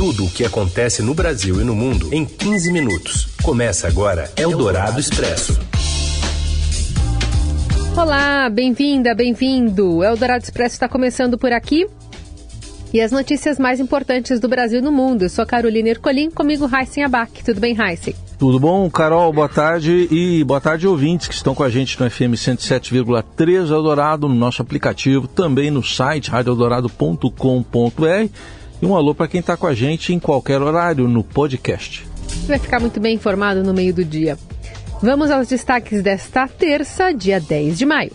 Tudo o que acontece no Brasil e no mundo em 15 minutos. Começa agora Eldorado Expresso. Olá, bem-vinda, bem-vindo. Eldorado Expresso está começando por aqui. E as notícias mais importantes do Brasil e no mundo. Eu sou Carolina Ercolim, comigo Heisen Abac. Tudo bem, Heisen? Tudo bom, Carol? Boa tarde e boa tarde ouvintes que estão com a gente no FM 107,3 Eldorado, no nosso aplicativo, também no site radioeldorado.com.br e um alô para quem está com a gente em qualquer horário no podcast. Você vai ficar muito bem informado no meio do dia. Vamos aos destaques desta terça, dia 10 de maio.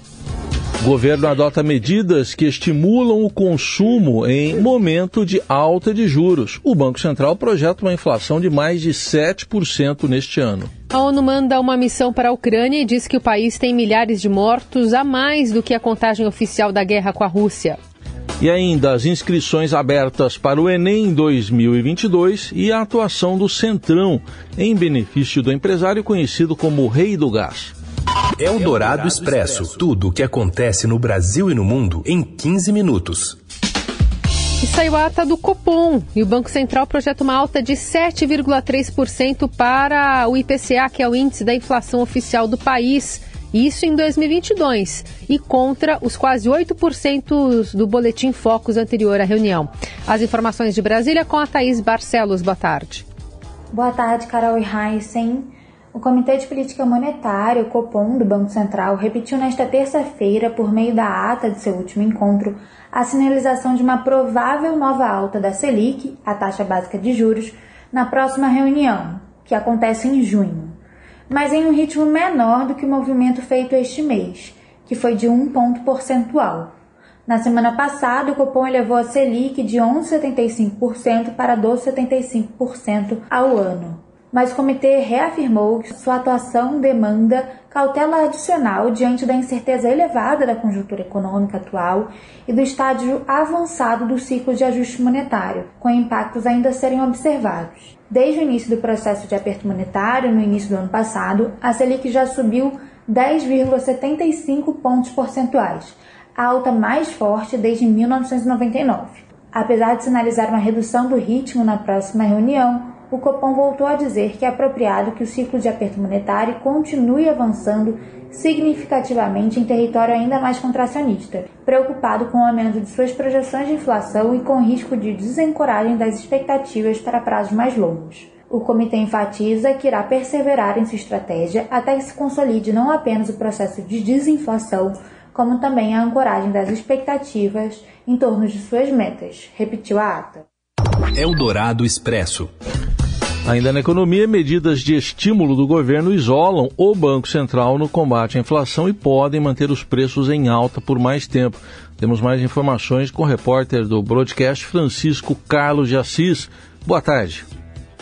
O governo adota medidas que estimulam o consumo em momento de alta de juros. O Banco Central projeta uma inflação de mais de 7% neste ano. A ONU manda uma missão para a Ucrânia e diz que o país tem milhares de mortos a mais do que a contagem oficial da guerra com a Rússia. E ainda as inscrições abertas para o Enem 2022 e a atuação do Centrão em benefício do empresário conhecido como Rei do Gás. É o Dourado Expresso. Tudo o que acontece no Brasil e no mundo em 15 minutos. E saiu a ata do Copom e o Banco Central projeta uma alta de 7,3% para o IPCA, que é o índice da inflação oficial do país isso em 2022, e contra os quase 8% do boletim Focus anterior à reunião. As informações de Brasília com a Thaís Barcelos. Boa tarde. Boa tarde, Carol e Heisen. O Comitê de Política Monetária, o Copom, do Banco Central, repetiu nesta terça-feira, por meio da ata de seu último encontro, a sinalização de uma provável nova alta da Selic, a taxa básica de juros, na próxima reunião, que acontece em junho mas em um ritmo menor do que o movimento feito este mês, que foi de um ponto percentual. Na semana passada, o Copom elevou a Selic de 11,75% para 12,75% ao ano. Mas o comitê reafirmou que sua atuação demanda cautela adicional diante da incerteza elevada da conjuntura econômica atual e do estágio avançado do ciclo de ajuste monetário, com impactos ainda a serem observados. Desde o início do processo de aperto monetário, no início do ano passado, a Selic já subiu 10,75 pontos percentuais, a alta mais forte desde 1999. Apesar de sinalizar uma redução do ritmo na próxima reunião, o Copom voltou a dizer que é apropriado que o ciclo de aperto monetário continue avançando significativamente em território ainda mais contracionista, preocupado com o aumento de suas projeções de inflação e com o risco de desencoragem das expectativas para prazos mais longos. O comitê enfatiza que irá perseverar em sua estratégia até que se consolide não apenas o processo de desinflação, como também a ancoragem das expectativas em torno de suas metas, repetiu a ata. Eldorado Expresso. Ainda na economia, medidas de estímulo do governo isolam o Banco Central no combate à inflação e podem manter os preços em alta por mais tempo. Temos mais informações com o repórter do broadcast Francisco Carlos de Assis. Boa tarde.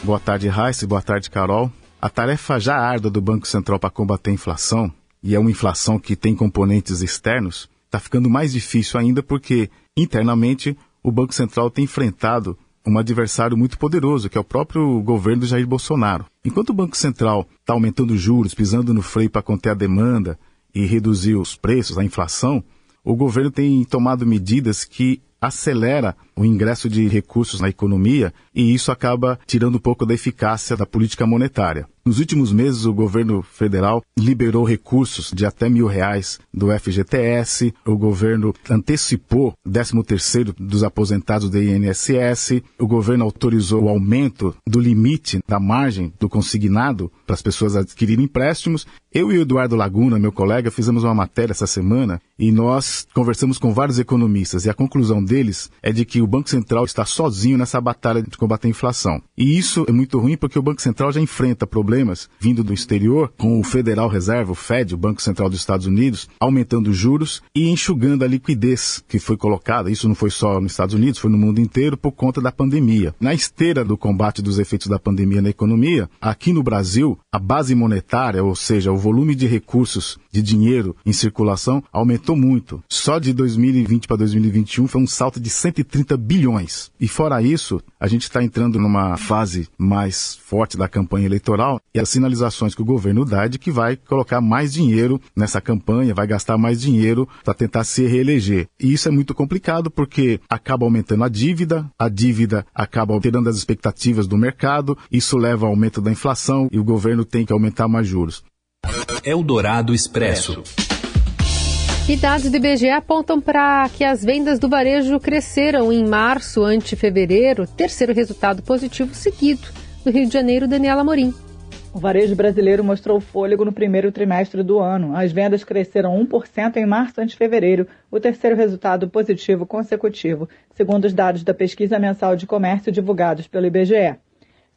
Boa tarde, Raíssa. Boa tarde, Carol. A tarefa já árdua do Banco Central para combater a inflação, e é uma inflação que tem componentes externos, está ficando mais difícil ainda porque, internamente, o Banco Central tem enfrentado um adversário muito poderoso, que é o próprio governo Jair Bolsonaro. Enquanto o Banco Central está aumentando juros, pisando no freio para conter a demanda e reduzir os preços, a inflação, o governo tem tomado medidas que acelera o ingresso de recursos na economia e isso acaba tirando um pouco da eficácia da política monetária. Nos últimos meses, o governo federal liberou recursos de até mil reais do FGTS, o governo antecipou 13 terceiro dos aposentados do INSS, o governo autorizou o aumento do limite da margem do consignado para as pessoas adquirirem empréstimos. Eu e o Eduardo Laguna, meu colega, fizemos uma matéria essa semana e nós conversamos com vários economistas e a conclusão deles é de que o Banco Central está sozinho nessa batalha de combater a inflação. E isso é muito ruim porque o Banco Central já enfrenta problemas vindo do exterior, com o Federal Reserve, o Fed, o Banco Central dos Estados Unidos, aumentando os juros e enxugando a liquidez que foi colocada. Isso não foi só nos Estados Unidos, foi no mundo inteiro por conta da pandemia. Na esteira do combate dos efeitos da pandemia na economia, aqui no Brasil, a base monetária, ou seja, o volume de recursos de dinheiro em circulação, aumentou muito. Só de 2020 para 2021 foi um salto de 130 bilhões. E fora isso, a gente está entrando numa fase mais forte da campanha eleitoral e as sinalizações que o governo dá de que vai colocar mais dinheiro nessa campanha, vai gastar mais dinheiro para tentar se reeleger. E isso é muito complicado porque acaba aumentando a dívida, a dívida acaba alterando as expectativas do mercado, isso leva ao aumento da inflação e o governo tem que aumentar mais juros. Eldorado Expresso. E dados do IBGE apontam para que as vendas do varejo cresceram em março ante fevereiro, terceiro resultado positivo seguido. No Rio de Janeiro, Daniela Morim. O varejo brasileiro mostrou fôlego no primeiro trimestre do ano. As vendas cresceram 1% em março ante fevereiro, o terceiro resultado positivo consecutivo, segundo os dados da pesquisa mensal de comércio divulgados pelo IBGE.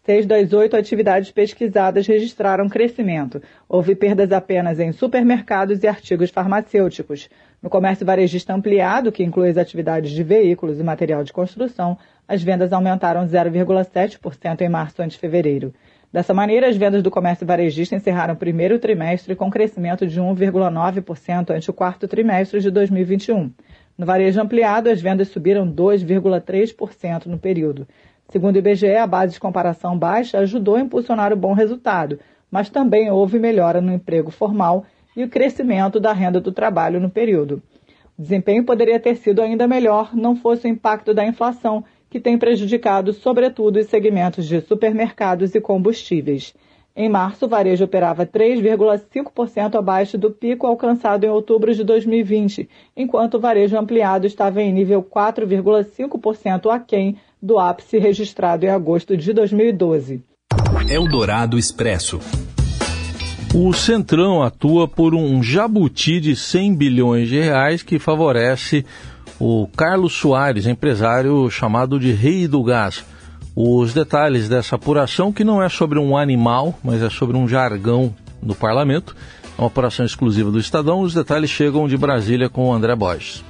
Seis das oito atividades pesquisadas registraram crescimento. Houve perdas apenas em supermercados e artigos farmacêuticos. No comércio varejista ampliado, que inclui as atividades de veículos e material de construção, as vendas aumentaram 0,7% em março ante fevereiro. Dessa maneira, as vendas do comércio varejista encerraram o primeiro trimestre com crescimento de 1,9% ante o quarto trimestre de 2021. No varejo ampliado, as vendas subiram 2,3% no período. Segundo o IBGE, a base de comparação baixa ajudou a impulsionar o bom resultado, mas também houve melhora no emprego formal e o crescimento da renda do trabalho no período. O desempenho poderia ter sido ainda melhor não fosse o impacto da inflação, que tem prejudicado sobretudo os segmentos de supermercados e combustíveis. Em março, o varejo operava 3,5% abaixo do pico alcançado em outubro de 2020, enquanto o varejo ampliado estava em nível 4,5% aquém do ápice registrado em agosto de 2012. Eldorado Expresso. O Centrão atua por um jabuti de 100 bilhões de reais que favorece o Carlos Soares, empresário chamado de Rei do Gás. Os detalhes dessa apuração, que não é sobre um animal, mas é sobre um jargão do parlamento, é uma apuração exclusiva do Estadão. Os detalhes chegam de Brasília com o André Borges.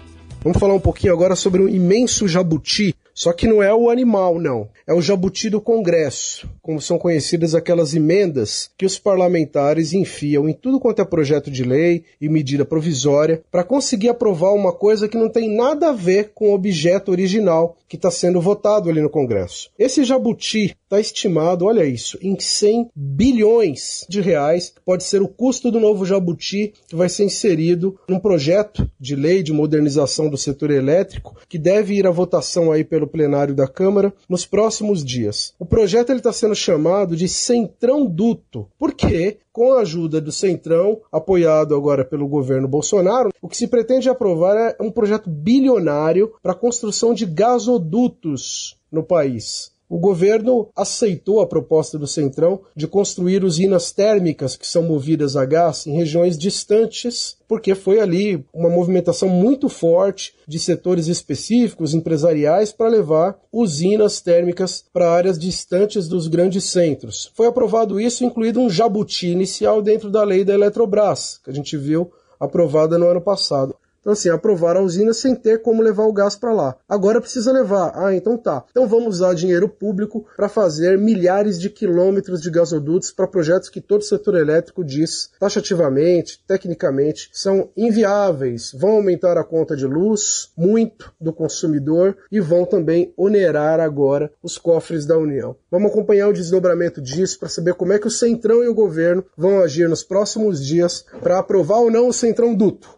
Vamos falar um pouquinho agora sobre o imenso jabuti só que não é o animal, não. É o jabuti do Congresso, como são conhecidas aquelas emendas que os parlamentares enfiam em tudo quanto é projeto de lei e medida provisória para conseguir aprovar uma coisa que não tem nada a ver com o objeto original que está sendo votado ali no Congresso. Esse jabuti está estimado, olha isso, em 100 bilhões de reais. Pode ser o custo do novo jabuti que vai ser inserido num projeto de lei de modernização do setor elétrico que deve ir à votação aí pelo plenário da Câmara nos próximos dias. O projeto está sendo chamado de Centrão Duto, porque com a ajuda do Centrão, apoiado agora pelo governo Bolsonaro, o que se pretende aprovar é um projeto bilionário para a construção de gasodutos no país. O governo aceitou a proposta do Centrão de construir usinas térmicas que são movidas a gás em regiões distantes, porque foi ali uma movimentação muito forte de setores específicos empresariais para levar usinas térmicas para áreas distantes dos grandes centros. Foi aprovado isso, incluído um jabuti inicial dentro da lei da Eletrobras, que a gente viu aprovada no ano passado. Então, assim, aprovar a usina sem ter como levar o gás para lá. Agora precisa levar. Ah, então tá. Então vamos usar dinheiro público para fazer milhares de quilômetros de gasodutos para projetos que todo setor elétrico diz taxativamente, tecnicamente, são inviáveis. Vão aumentar a conta de luz muito do consumidor e vão também onerar agora os cofres da União. Vamos acompanhar o desdobramento disso para saber como é que o Centrão e o governo vão agir nos próximos dias para aprovar ou não o Centrão Duto.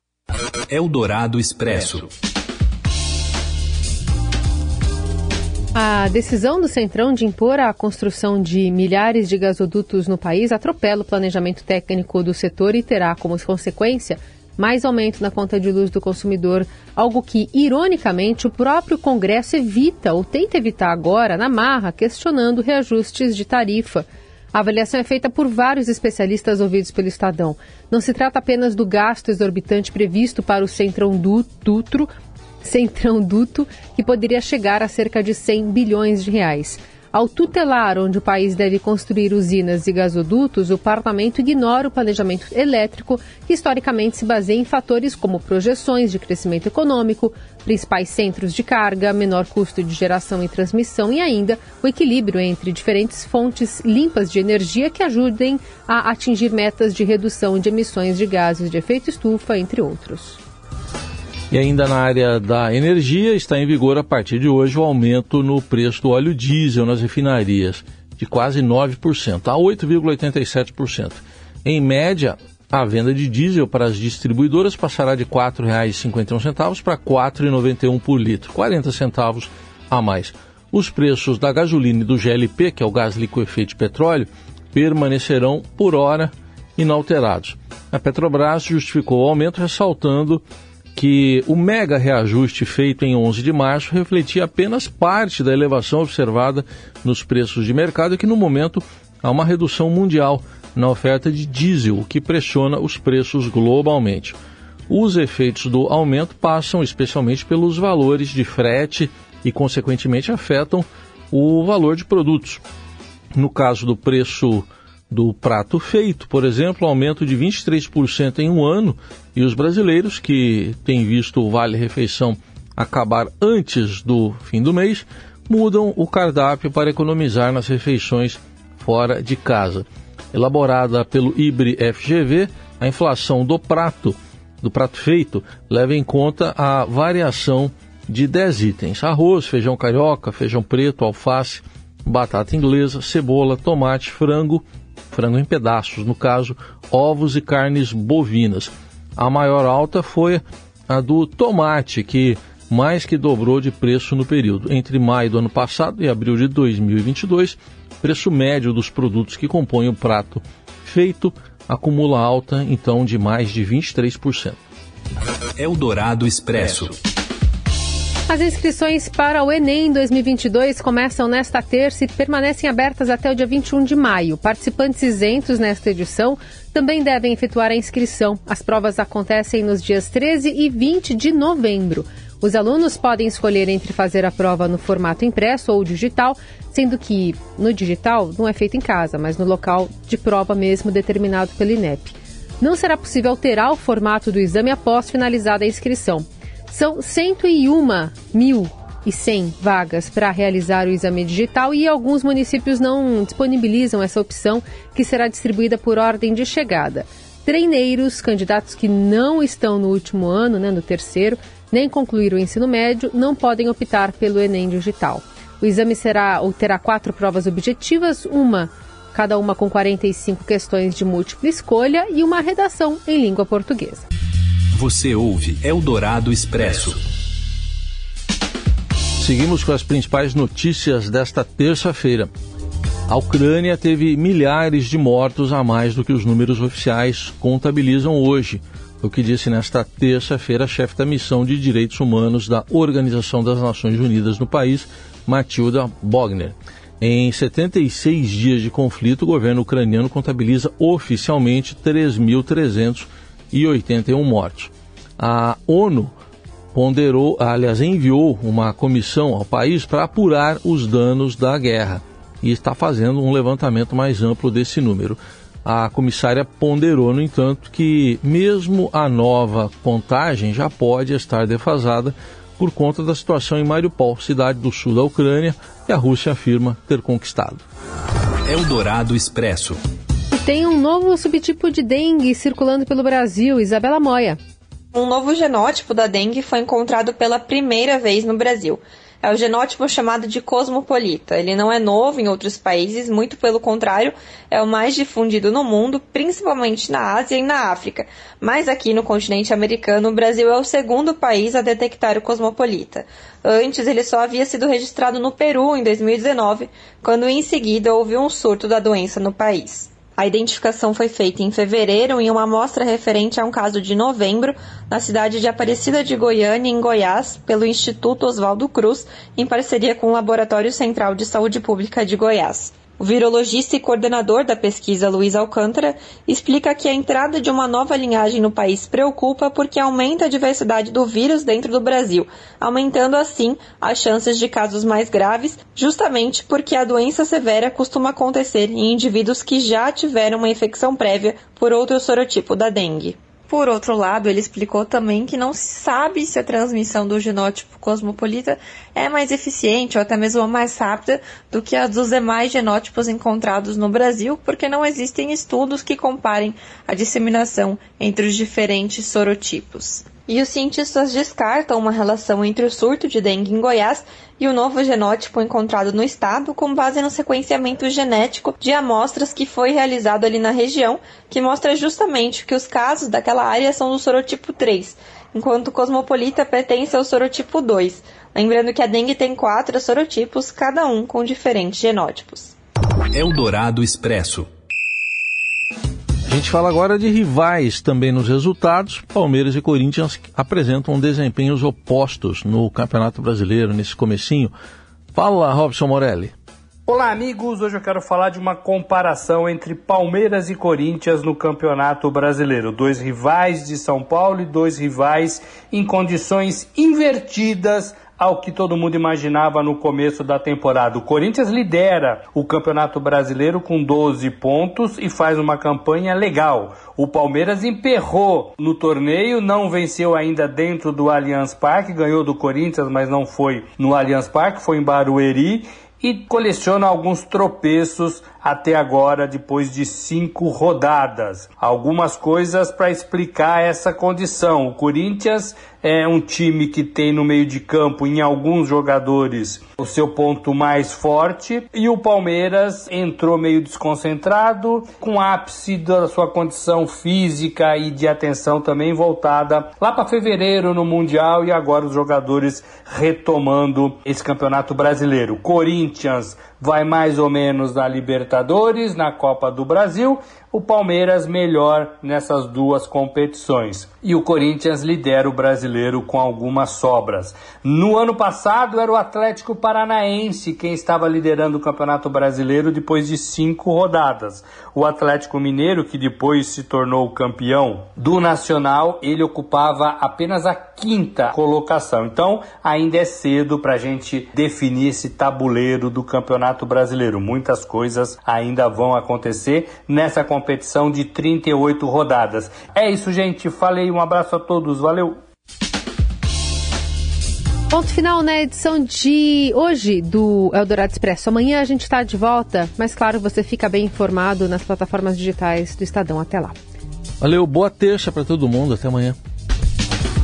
Eldorado Expresso. A decisão do Centrão de impor a construção de milhares de gasodutos no país atropela o planejamento técnico do setor e terá como consequência mais aumento na conta de luz do consumidor, algo que, ironicamente, o próprio Congresso evita ou tenta evitar agora na marra, questionando reajustes de tarifa. A avaliação é feita por vários especialistas ouvidos pelo Estadão. Não se trata apenas do gasto exorbitante previsto para o Centrão Dutro, Centrão Duto, que poderia chegar a cerca de 100 bilhões de reais. Ao tutelar onde o país deve construir usinas e gasodutos, o parlamento ignora o planejamento elétrico, que historicamente se baseia em fatores como projeções de crescimento econômico, principais centros de carga, menor custo de geração e transmissão e ainda o equilíbrio entre diferentes fontes limpas de energia que ajudem a atingir metas de redução de emissões de gases de efeito estufa, entre outros. E ainda na área da energia, está em vigor a partir de hoje o aumento no preço do óleo diesel nas refinarias. de quase 9% a 8,87%. Em média, a venda de diesel para as distribuidoras passará de R$ 4,51 para R$ 4,91 por litro, 40 centavos a mais. Os preços da gasolina e do GLP, que é o gás liquefeito de petróleo, permanecerão por hora inalterados. A Petrobras justificou o aumento ressaltando que o mega reajuste feito em 11 de março refletia apenas parte da elevação observada nos preços de mercado e que no momento há uma redução mundial na oferta de diesel, o que pressiona os preços globalmente. Os efeitos do aumento passam especialmente pelos valores de frete e, consequentemente, afetam o valor de produtos. No caso do preço do prato feito, por exemplo, aumento de 23% em um ano, e os brasileiros que têm visto o Vale Refeição acabar antes do fim do mês, mudam o cardápio para economizar nas refeições fora de casa. Elaborada pelo IBRE FGV, a inflação do prato, do prato feito, leva em conta a variação de 10 itens: arroz, feijão carioca, feijão preto, alface, batata inglesa, cebola, tomate, frango, frango em pedaços, no caso, ovos e carnes bovinas. A maior alta foi a do tomate, que mais que dobrou de preço no período. Entre maio do ano passado e abril de 2022, o preço médio dos produtos que compõem o prato feito acumula alta, então, de mais de 23%. Eldorado Expresso. As inscrições para o Enem 2022 começam nesta terça e permanecem abertas até o dia 21 de maio. Participantes isentos nesta edição também devem efetuar a inscrição. As provas acontecem nos dias 13 e 20 de novembro. Os alunos podem escolher entre fazer a prova no formato impresso ou digital, sendo que no digital não é feito em casa, mas no local de prova mesmo determinado pelo INEP. Não será possível alterar o formato do exame após finalizada a inscrição. São 101.100 vagas para realizar o exame digital e alguns municípios não disponibilizam essa opção, que será distribuída por ordem de chegada. Treineiros, candidatos que não estão no último ano, né, no terceiro, nem concluíram o ensino médio, não podem optar pelo Enem digital. O exame será ou terá quatro provas objetivas, uma cada uma com 45 questões de múltipla escolha e uma redação em língua portuguesa. Você ouve Eldorado Expresso. Seguimos com as principais notícias desta terça-feira. A Ucrânia teve milhares de mortos a mais do que os números oficiais contabilizam hoje, o que disse nesta terça-feira a chefe da missão de direitos humanos da Organização das Nações Unidas no país, Matilda Bogner. Em 76 dias de conflito, o governo ucraniano contabiliza oficialmente 3.300 e 81 mortos. A ONU ponderou, aliás, enviou uma comissão ao país para apurar os danos da guerra e está fazendo um levantamento mais amplo desse número. A comissária ponderou, no entanto, que mesmo a nova contagem já pode estar defasada por conta da situação em Mariupol, cidade do sul da Ucrânia, que a Rússia afirma ter conquistado. Eldorado Expresso. Tem um novo subtipo de dengue circulando pelo Brasil, Isabela Moia. Um novo genótipo da dengue foi encontrado pela primeira vez no Brasil. É o genótipo chamado de cosmopolita. Ele não é novo em outros países, muito pelo contrário, é o mais difundido no mundo, principalmente na Ásia e na África. Mas aqui no continente americano, o Brasil é o segundo país a detectar o cosmopolita. Antes, ele só havia sido registrado no Peru em 2019, quando em seguida houve um surto da doença no país. A identificação foi feita em fevereiro em uma amostra referente a um caso de novembro na cidade de Aparecida de Goiânia, em Goiás, pelo Instituto Oswaldo Cruz, em parceria com o Laboratório Central de Saúde Pública de Goiás. O virologista e coordenador da pesquisa, Luiz Alcântara, explica que a entrada de uma nova linhagem no país preocupa porque aumenta a diversidade do vírus dentro do Brasil, aumentando assim as chances de casos mais graves, justamente porque a doença severa costuma acontecer em indivíduos que já tiveram uma infecção prévia por outro sorotipo da dengue. Por outro lado, ele explicou também que não se sabe se a transmissão do genótipo cosmopolita é mais eficiente ou até mesmo mais rápida do que a dos demais genótipos encontrados no Brasil, porque não existem estudos que comparem a disseminação entre os diferentes sorotipos. E os cientistas descartam uma relação entre o surto de dengue em Goiás e o novo genótipo encontrado no estado, com base no sequenciamento genético de amostras que foi realizado ali na região, que mostra justamente que os casos daquela área são do sorotipo 3, enquanto o cosmopolita pertence ao sorotipo 2. Lembrando que a dengue tem quatro sorotipos, cada um com diferentes genótipos. Eldorado Expresso. A gente fala agora de rivais também nos resultados. Palmeiras e Corinthians apresentam desempenhos opostos no Campeonato Brasileiro nesse comecinho. Fala, Robson Morelli. Olá, amigos. Hoje eu quero falar de uma comparação entre Palmeiras e Corinthians no Campeonato Brasileiro. Dois rivais de São Paulo e dois rivais em condições invertidas ao que todo mundo imaginava no começo da temporada. O Corinthians lidera o Campeonato Brasileiro com 12 pontos e faz uma campanha legal. O Palmeiras emperrou no torneio, não venceu ainda dentro do Allianz Parque, ganhou do Corinthians, mas não foi no Allianz Parque, foi em Barueri e coleciona alguns tropeços até agora, depois de cinco rodadas. Algumas coisas para explicar essa condição. O Corinthians é um time que tem no meio de campo, em alguns jogadores, o seu ponto mais forte, e o Palmeiras entrou meio desconcentrado, com ápice da sua condição física e de atenção também voltada lá para fevereiro no Mundial e agora os jogadores retomando esse campeonato brasileiro. Corinthians vai mais ou menos na Libertadores, na Copa do Brasil, o Palmeiras melhor nessas duas competições. E o Corinthians lidera o brasileiro com algumas sobras. No ano passado era o Atlético Paranaense quem estava liderando o Campeonato Brasileiro depois de cinco rodadas. O Atlético Mineiro, que depois se tornou campeão do Nacional, ele ocupava apenas a quinta colocação. Então ainda é cedo para a gente definir esse tabuleiro do Campeonato Brasileiro. Muitas coisas ainda vão acontecer nessa competição competição de 38 rodadas. É isso, gente. Falei, um abraço a todos. Valeu! Ponto final na edição de hoje do Eldorado Expresso. Amanhã a gente está de volta, mas claro, você fica bem informado nas plataformas digitais do Estadão. Até lá. Valeu, boa terça para todo mundo. Até amanhã.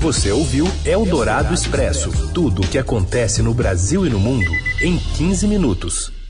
Você ouviu Eldorado Expresso tudo o que acontece no Brasil e no mundo em 15 minutos.